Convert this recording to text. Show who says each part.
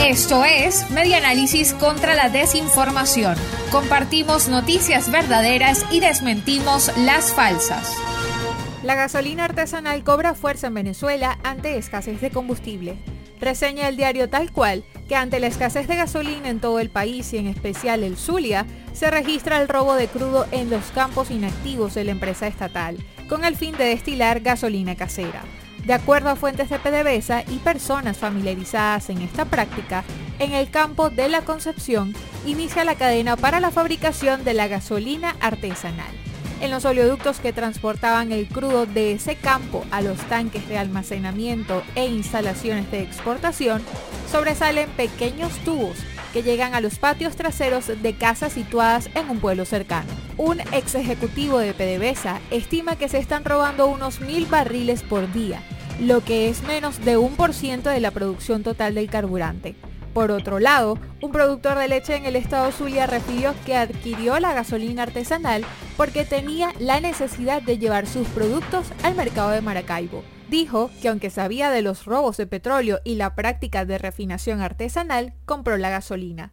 Speaker 1: Esto es Media Análisis contra la Desinformación. Compartimos noticias verdaderas y desmentimos las falsas.
Speaker 2: La gasolina artesanal cobra fuerza en Venezuela ante escasez de combustible. Reseña el diario Tal Cual que ante la escasez de gasolina en todo el país y en especial el Zulia, se registra el robo de crudo en los campos inactivos de la empresa estatal, con el fin de destilar gasolina casera. De acuerdo a fuentes de PDVSA y personas familiarizadas en esta práctica, en el campo de la Concepción inicia la cadena para la fabricación de la gasolina artesanal. En los oleoductos que transportaban el crudo de ese campo a los tanques de almacenamiento e instalaciones de exportación, sobresalen pequeños tubos que llegan a los patios traseros de casas situadas en un pueblo cercano. Un ex ejecutivo de PDVSA estima que se están robando unos mil barriles por día lo que es menos de un por ciento de la producción total del carburante. Por otro lado, un productor de leche en el estado Zulia refirió que adquirió la gasolina artesanal porque tenía la necesidad de llevar sus productos al mercado de Maracaibo. Dijo que aunque sabía de los robos de petróleo y la práctica de refinación artesanal, compró la gasolina.